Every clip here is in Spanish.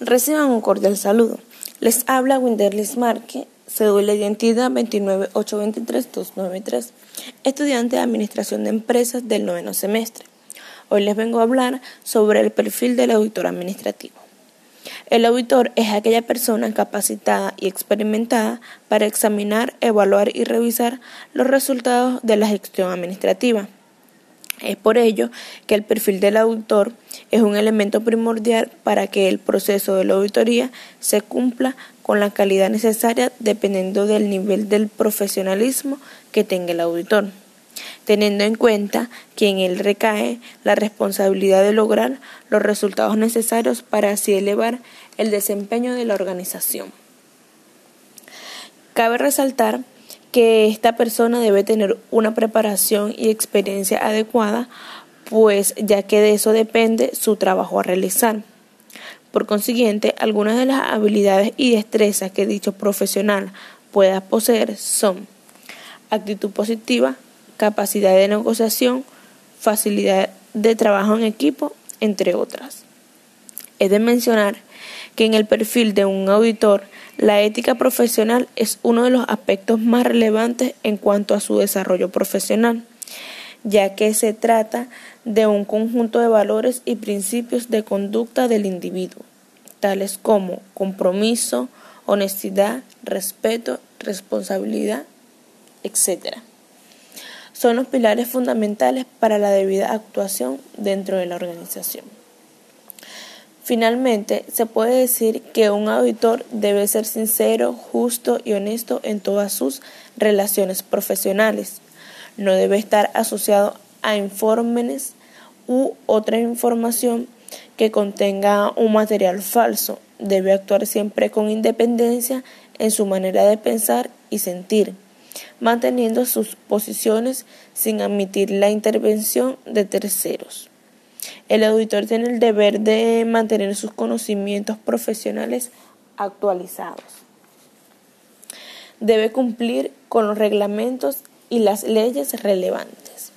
Reciban un cordial saludo. Les habla Winderlis Marque, cédula de identidad 29823-293, estudiante de Administración de Empresas del noveno semestre. Hoy les vengo a hablar sobre el perfil del auditor administrativo. El auditor es aquella persona capacitada y experimentada para examinar, evaluar y revisar los resultados de la gestión administrativa es por ello que el perfil del auditor es un elemento primordial para que el proceso de la auditoría se cumpla con la calidad necesaria dependiendo del nivel del profesionalismo que tenga el auditor, teniendo en cuenta que en él recae la responsabilidad de lograr los resultados necesarios para así elevar el desempeño de la organización. Cabe resaltar que esta persona debe tener una preparación y experiencia adecuada, pues ya que de eso depende su trabajo a realizar. Por consiguiente, algunas de las habilidades y destrezas que dicho profesional pueda poseer son actitud positiva, capacidad de negociación, facilidad de trabajo en equipo, entre otras. Es de mencionar que en el perfil de un auditor la ética profesional es uno de los aspectos más relevantes en cuanto a su desarrollo profesional, ya que se trata de un conjunto de valores y principios de conducta del individuo, tales como compromiso, honestidad, respeto, responsabilidad, etc. Son los pilares fundamentales para la debida actuación dentro de la organización. Finalmente, se puede decir que un auditor debe ser sincero, justo y honesto en todas sus relaciones profesionales. No debe estar asociado a informes u otra información que contenga un material falso. Debe actuar siempre con independencia en su manera de pensar y sentir, manteniendo sus posiciones sin admitir la intervención de terceros. El auditor tiene el deber de mantener sus conocimientos profesionales actualizados. Debe cumplir con los reglamentos y las leyes relevantes.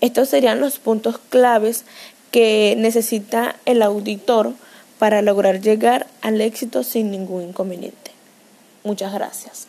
Estos serían los puntos claves que necesita el auditor para lograr llegar al éxito sin ningún inconveniente. Muchas gracias.